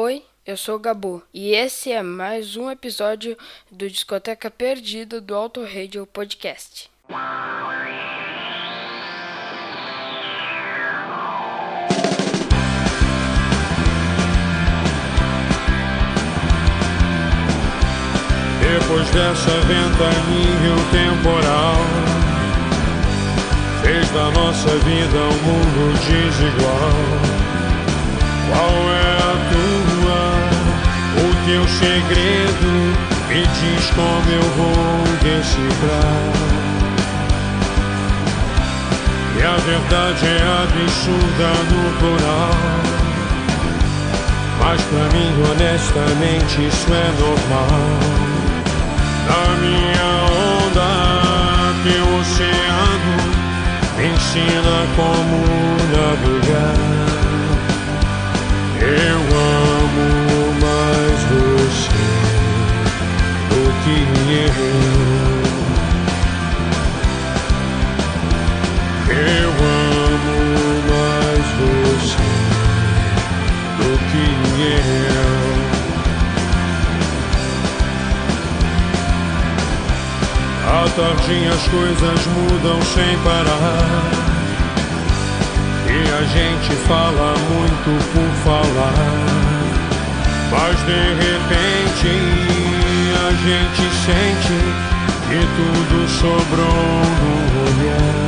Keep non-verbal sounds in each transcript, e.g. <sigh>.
Oi, eu sou o Gabu e esse é mais um episódio do Discoteca Perdida do Auto Radio Podcast. Depois dessa ventania o temporal Fez da nossa vida um mundo desigual Qual é teu segredo Me diz como eu vou decifrar. E a verdade é absurda no plural. Mas pra mim, honestamente, isso é normal. Da minha onda, teu oceano Me ensina como navegar À tardinha as coisas mudam sem parar. E a gente fala muito por falar. Mas de repente a gente sente que tudo sobrou no olhar.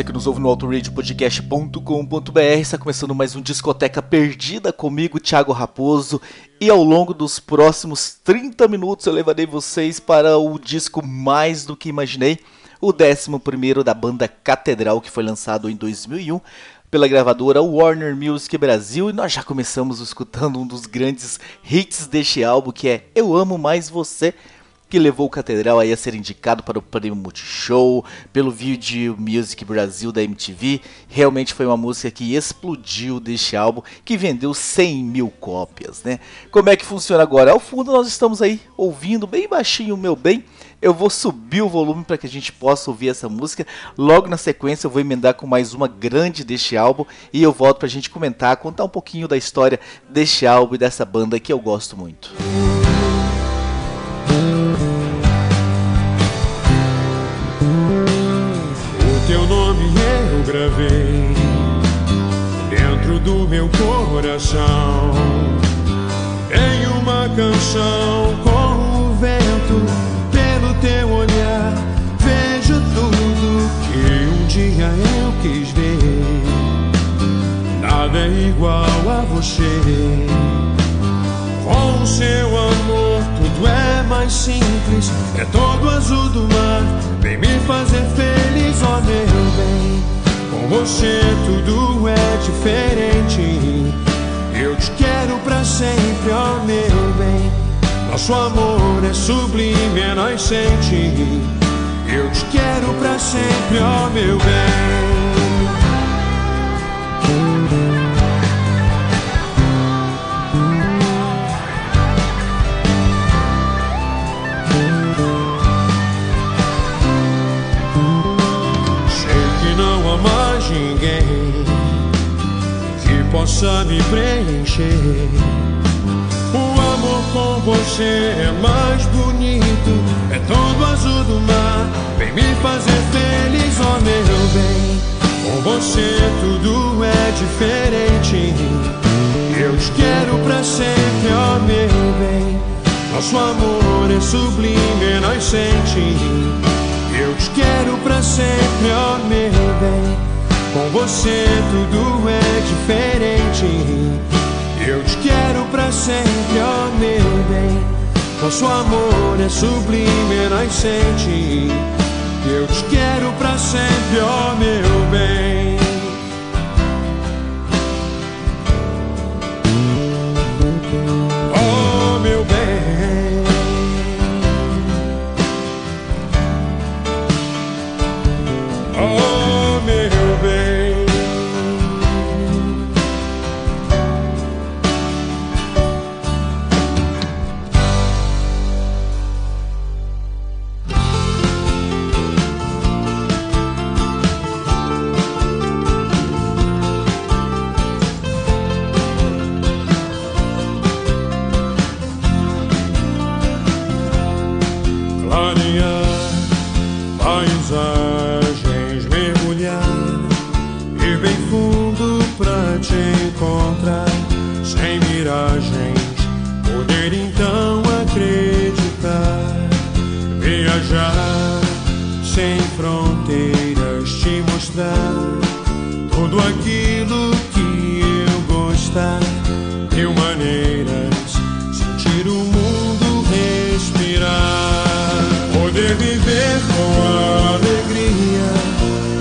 Você que nos ouve no autoradiopodcast.com.br, está começando mais um Discoteca Perdida comigo, Thiago Raposo, e ao longo dos próximos 30 minutos eu levarei vocês para o disco Mais do que Imaginei, o 11º da banda Catedral, que foi lançado em 2001 pela gravadora Warner Music Brasil, e nós já começamos escutando um dos grandes hits deste álbum, que é Eu Amo Mais Você, que levou o Catedral aí a ser indicado para o Prêmio Multishow, pelo Video Music Brasil da MTV. Realmente foi uma música que explodiu deste álbum, que vendeu 100 mil cópias, né? Como é que funciona agora? Ao fundo nós estamos aí ouvindo bem baixinho, meu bem. Eu vou subir o volume para que a gente possa ouvir essa música. Logo na sequência eu vou emendar com mais uma grande deste álbum e eu volto para a gente comentar, contar um pouquinho da história deste álbum e dessa banda que eu gosto muito. O gravei dentro do meu coração. canção com o vento, pelo teu olhar, vejo tudo que um dia eu quis ver. Nada é igual a você. Com o seu amor, tudo é mais simples. É todo azul do você, tudo é diferente. Eu te quero pra sempre, ó meu bem. Nosso amor é sublime, é nascente. Eu te quero pra sempre, ó meu bem. Possa me preencher. O amor com você é mais bonito, é todo azul do mar. Vem me fazer feliz, ó meu bem. Com você tudo é diferente. Eu te quero pra sempre, ó meu bem. Nosso amor é sublime, é nascente. Eu te quero pra sempre, ó meu bem. Com você tudo é diferente. Eu te quero pra sempre, ó meu bem. Nosso amor é sublime, é nascente. Eu te quero pra sempre, ó meu bem.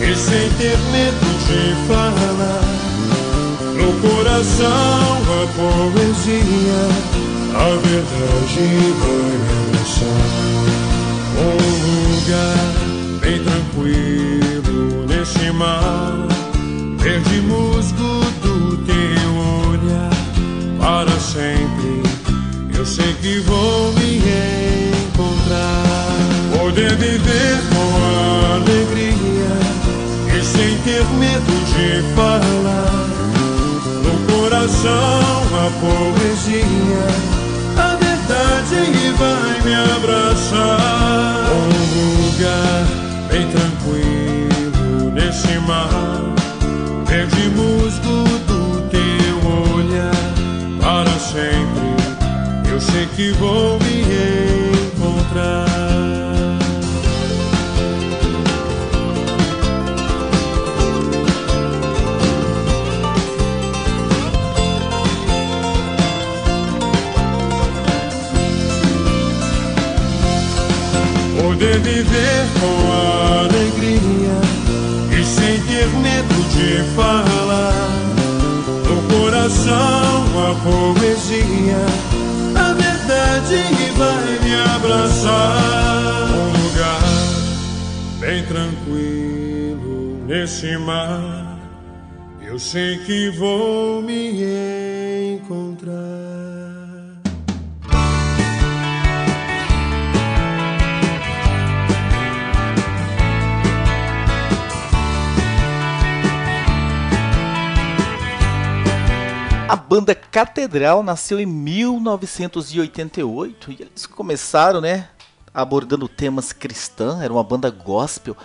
E sem ter medo de falar. No coração a poesia, a verdade vai abraçar. Um lugar bem tranquilo nesse mar, verde musgo do teu olhar. Para sempre eu sei que vou me encontrar. Poder viver com alegria sem ter medo de falar. No coração a poesia, a verdade vai me abraçar. Um lugar bem tranquilo nesse mar, verde musgo do teu olhar. Para sempre eu sei que vou me encontrar. Com alegria e sem ter medo de falar. No coração a poesia, a verdade vai me abraçar. Um lugar bem tranquilo nesse mar, eu sei que vou me A banda Catedral nasceu em 1988 e eles começaram, né, abordando temas cristãos, era uma banda gospel,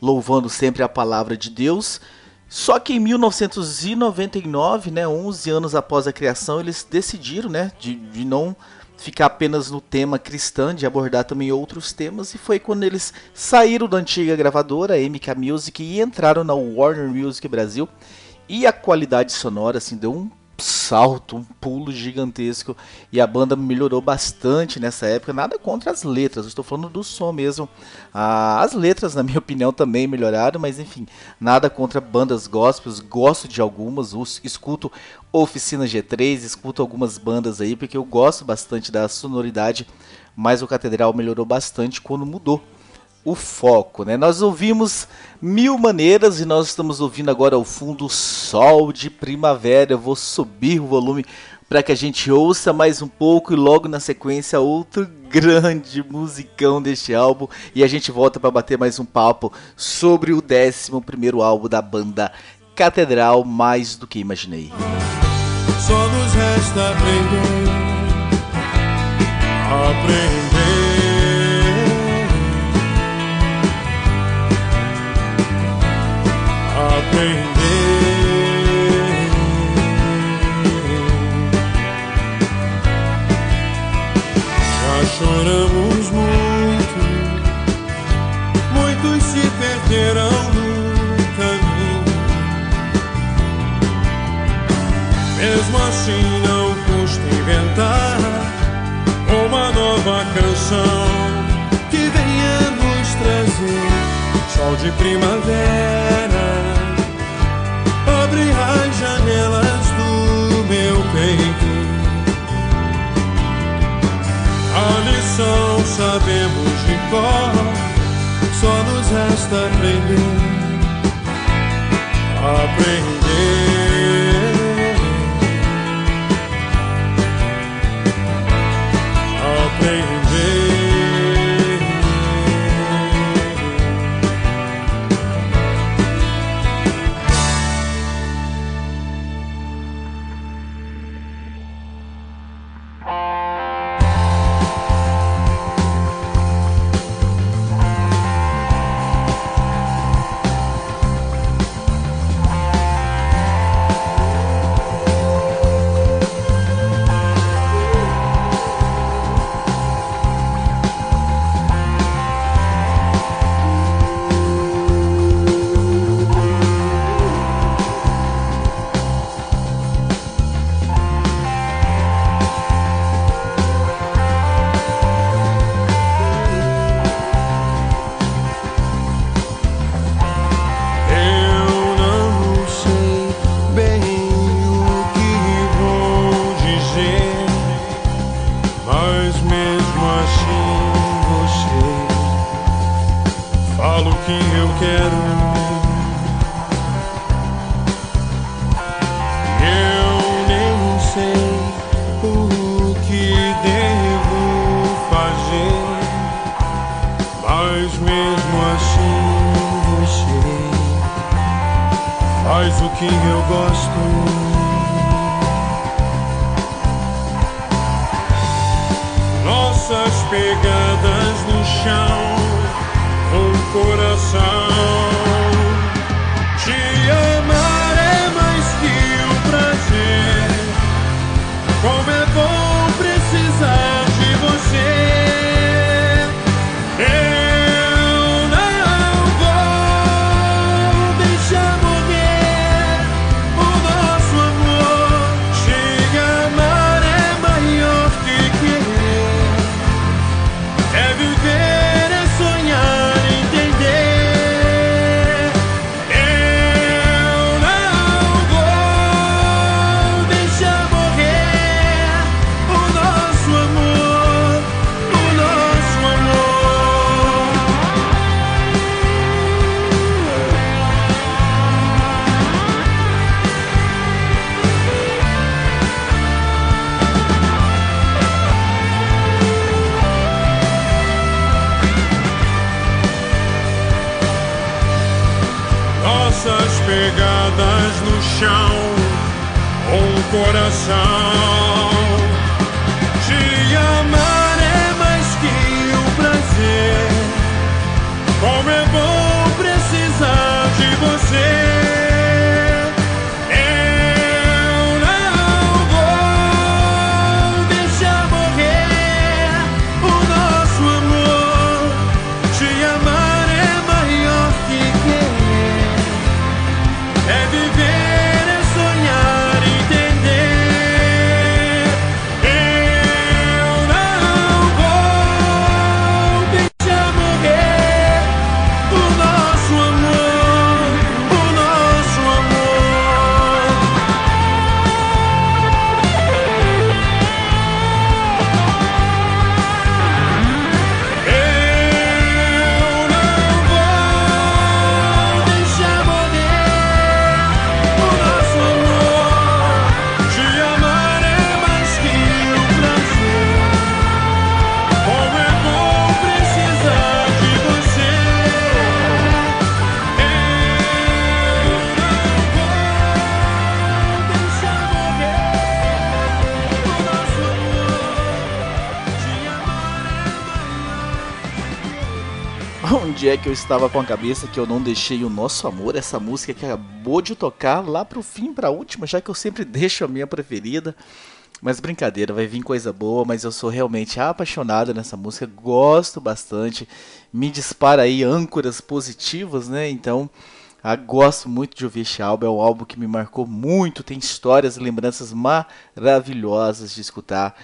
louvando sempre a palavra de Deus. Só que em 1999, né, 11 anos após a criação, eles decidiram, né, de, de não ficar apenas no tema cristã, de abordar também outros temas, e foi quando eles saíram da antiga gravadora, MK Music, e entraram na Warner Music Brasil. E a qualidade sonora assim deu um salto, um pulo gigantesco e a banda melhorou bastante nessa época. Nada contra as letras, estou falando do som mesmo. Ah, as letras, na minha <laughs> opinião, também melhoraram, mas enfim, nada contra bandas gospels. Gosto de algumas, escuto Oficina G3, escuto algumas bandas aí porque eu gosto bastante da sonoridade. Mas o Catedral melhorou bastante quando mudou o foco, né? Nós ouvimos mil maneiras e nós estamos ouvindo agora ao fundo Sol de Primavera. Eu vou subir o volume para que a gente ouça mais um pouco e logo na sequência outro grande musicão deste álbum e a gente volta para bater mais um papo sobre o 11 primeiro álbum da banda Catedral mais do que imaginei. Só nos resta aprender, aprender. Já choramos muito, muitos se perderão no caminho. Mesmo assim, não custa inventar uma nova canção que venha nos trazer sol de primavera cor, só nos resta aprender. Aprender. você. Onde é que eu estava com a cabeça que eu não deixei o nosso amor, essa música que acabou de tocar lá pro fim, pra última, já que eu sempre <laughs> deixo a minha preferida. Mas brincadeira, vai vir coisa boa, mas eu sou realmente apaixonado nessa música, gosto bastante, me dispara aí âncoras positivas, né? Então, ah, gosto muito de ouvir esse álbum, é um álbum que me marcou muito, tem histórias e lembranças maravilhosas de escutar.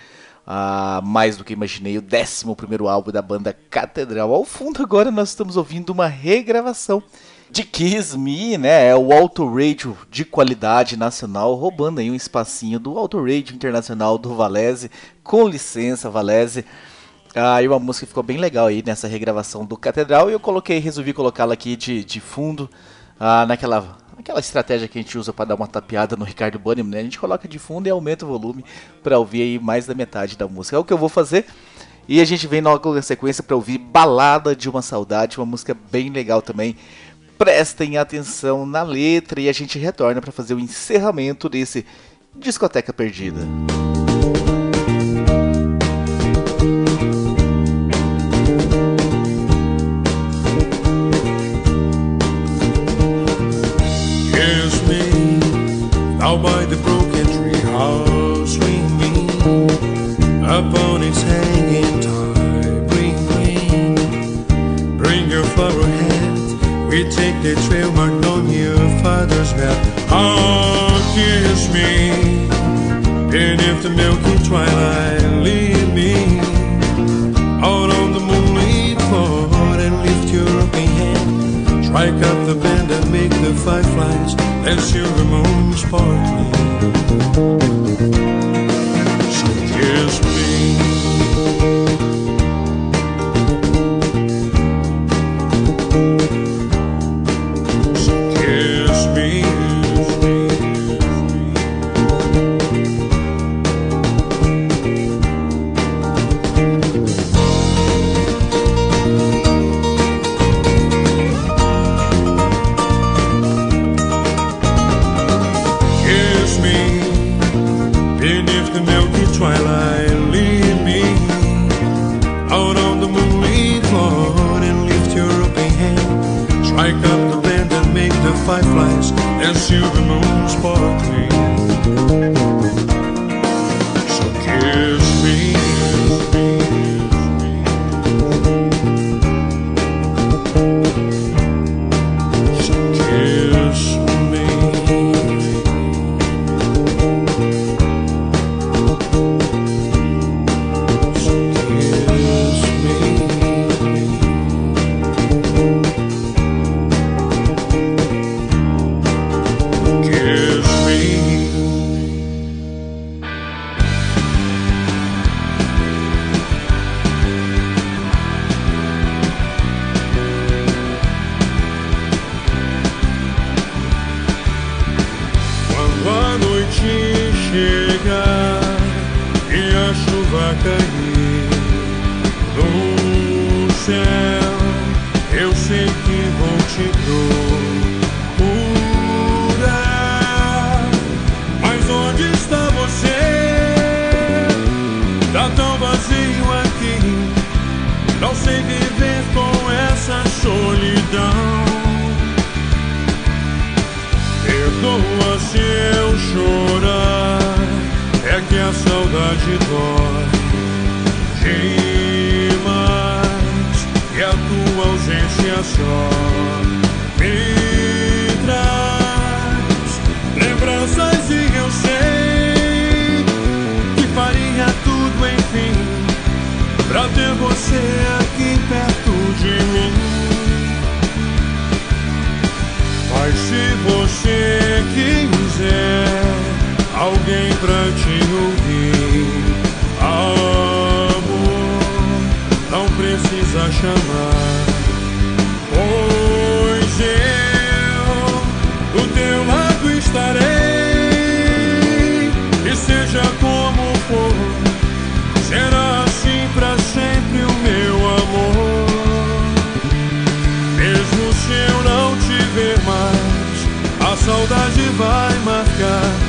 Ah, mais do que imaginei, o 11 álbum da banda Catedral. Ao fundo, agora nós estamos ouvindo uma regravação de Kiss Me, né? É o Auto Radio de qualidade nacional, roubando aí um espacinho do Auto Radio internacional do Valese. Com licença, Valese. Ah, uma música ficou bem legal aí nessa regravação do Catedral e eu coloquei, resolvi colocá-la aqui de, de fundo ah, naquela aquela estratégia que a gente usa para dar uma tapeada no Ricardo Bunnyman, né? A gente coloca de fundo e aumenta o volume para ouvir aí mais da metade da música. É o que eu vou fazer. E a gente vem logo na sequência para ouvir Balada de uma Saudade, uma música bem legal também. Prestem atenção na letra e a gente retorna para fazer o encerramento desse Discoteca Perdida. Out by the broken tree house swinging Upon its hanging tie Bring, bring Bring your flower hat We take the trail marked on your father's map. Oh, kiss me. Beneath the milky twilight as you the most part. Chamar. Pois eu do teu lado estarei, e seja como for, será assim pra sempre o meu amor. Mesmo se eu não te ver mais, a saudade vai marcar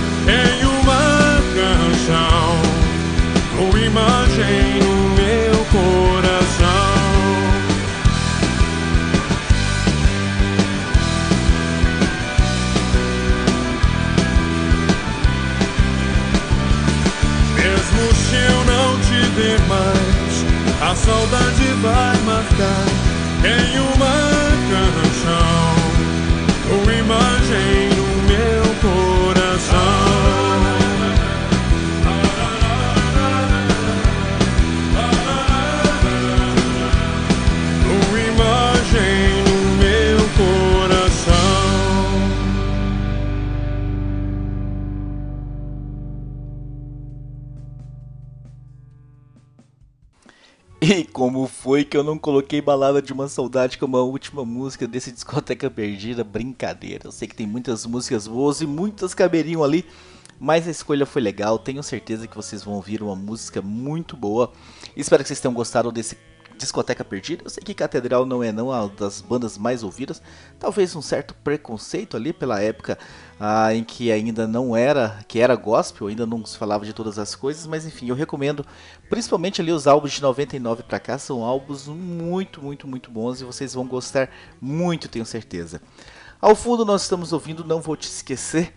que eu não coloquei Balada de uma Saudade como a última música desse Discoteca Perdida? Brincadeira. Eu sei que tem muitas músicas boas e muitas caberiam ali, mas a escolha foi legal. Tenho certeza que vocês vão ouvir uma música muito boa. Espero que vocês tenham gostado desse Discoteca Perdida. Eu sei que Catedral não é não a das bandas mais ouvidas. Talvez um certo preconceito ali pela época ah, em que ainda não era, que era gospel, ainda não se falava de todas as coisas, mas enfim, eu recomendo, principalmente ali os álbuns de 99 para cá, são álbuns muito, muito, muito bons e vocês vão gostar muito, tenho certeza. Ao fundo nós estamos ouvindo Não Vou Te Esquecer.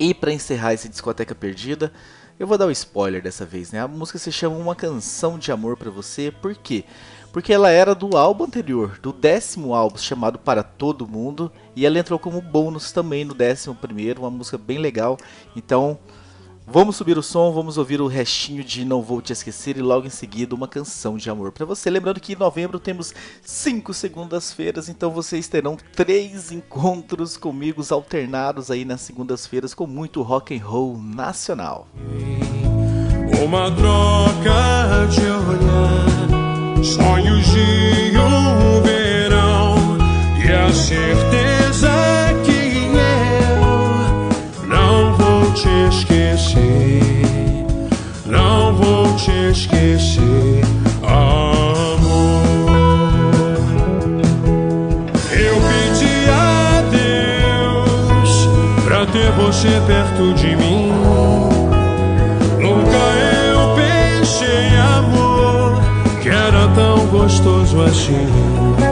E para encerrar esse discoteca perdida, eu vou dar o um spoiler dessa vez, né? A música se chama Uma Canção de Amor para Você, por quê? Porque ela era do álbum anterior, do décimo álbum chamado Para Todo Mundo, e ela entrou como bônus também no décimo primeiro, uma música bem legal. Então, vamos subir o som, vamos ouvir o restinho de Não Vou Te Esquecer e logo em seguida uma canção de amor para você. Lembrando que em novembro temos cinco segundas-feiras, então vocês terão três encontros comigo alternados aí nas segundas-feiras com muito rock and roll nacional. Uma troca de olhar, sonhos de um verão e a certeza te esquecer, não vou te esquecer, amor. Eu pedi a Deus pra ter você perto de mim. Nunca eu pensei, amor, que era tão gostoso assim.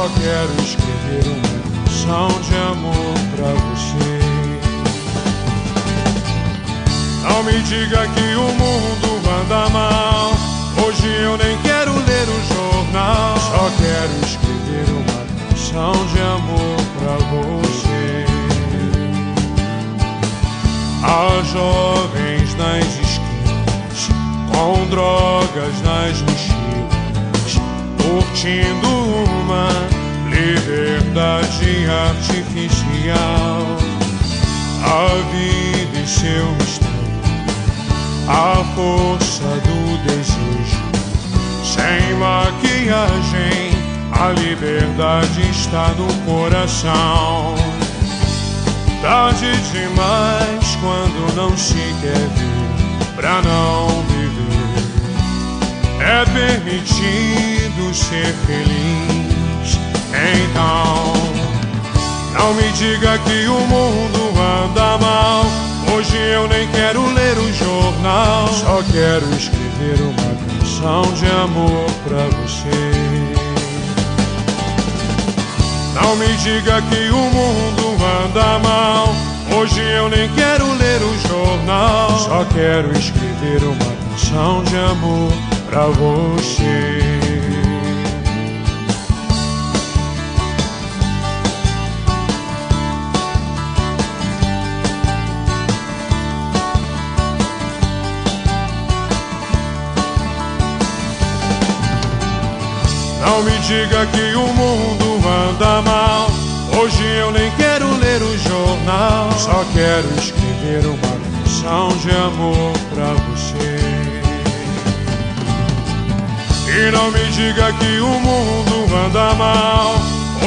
Só quero escrever uma canção de amor pra você. Não me diga que o mundo anda mal. Hoje eu nem quero ler o jornal. Só quero escrever uma canção de amor pra você. Há jovens nas esquinas, com drogas nas mochilas, curtindo artificial. A vida e seu mistério a força do desejo. Sem maquiagem, a liberdade está no coração. Tarde demais quando não se quer ver, pra não viver. É permitido ser feliz. Não me diga que o mundo anda mal. Hoje eu nem quero ler o jornal. Só quero escrever uma canção de amor pra você. Não me diga que o mundo anda mal. Hoje eu nem quero ler o jornal. Só quero escrever uma canção de amor pra você. Não me diga que o mundo anda mal. Hoje eu nem quero ler o jornal. Só quero escrever uma canção de amor pra você. E não me diga que o mundo anda mal.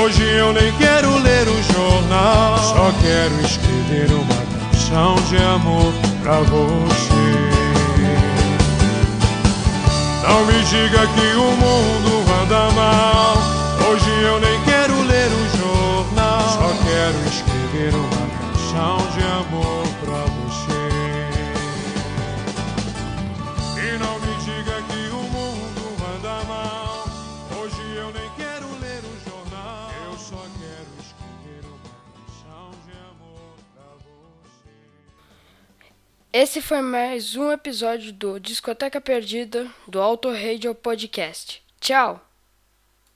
Hoje eu nem quero ler o jornal. Só quero escrever uma canção de amor pra você. Não me diga que o mundo anda mal. Hoje eu nem quero ler o jornal. Só quero escrever uma canção de amor pra você. E não me diga que o mundo anda mal. Hoje eu nem quero ler o jornal. Eu só quero escrever uma canção de amor pra você. Esse foi mais um episódio do Discoteca Perdida do Auto Radio Podcast. Tchau!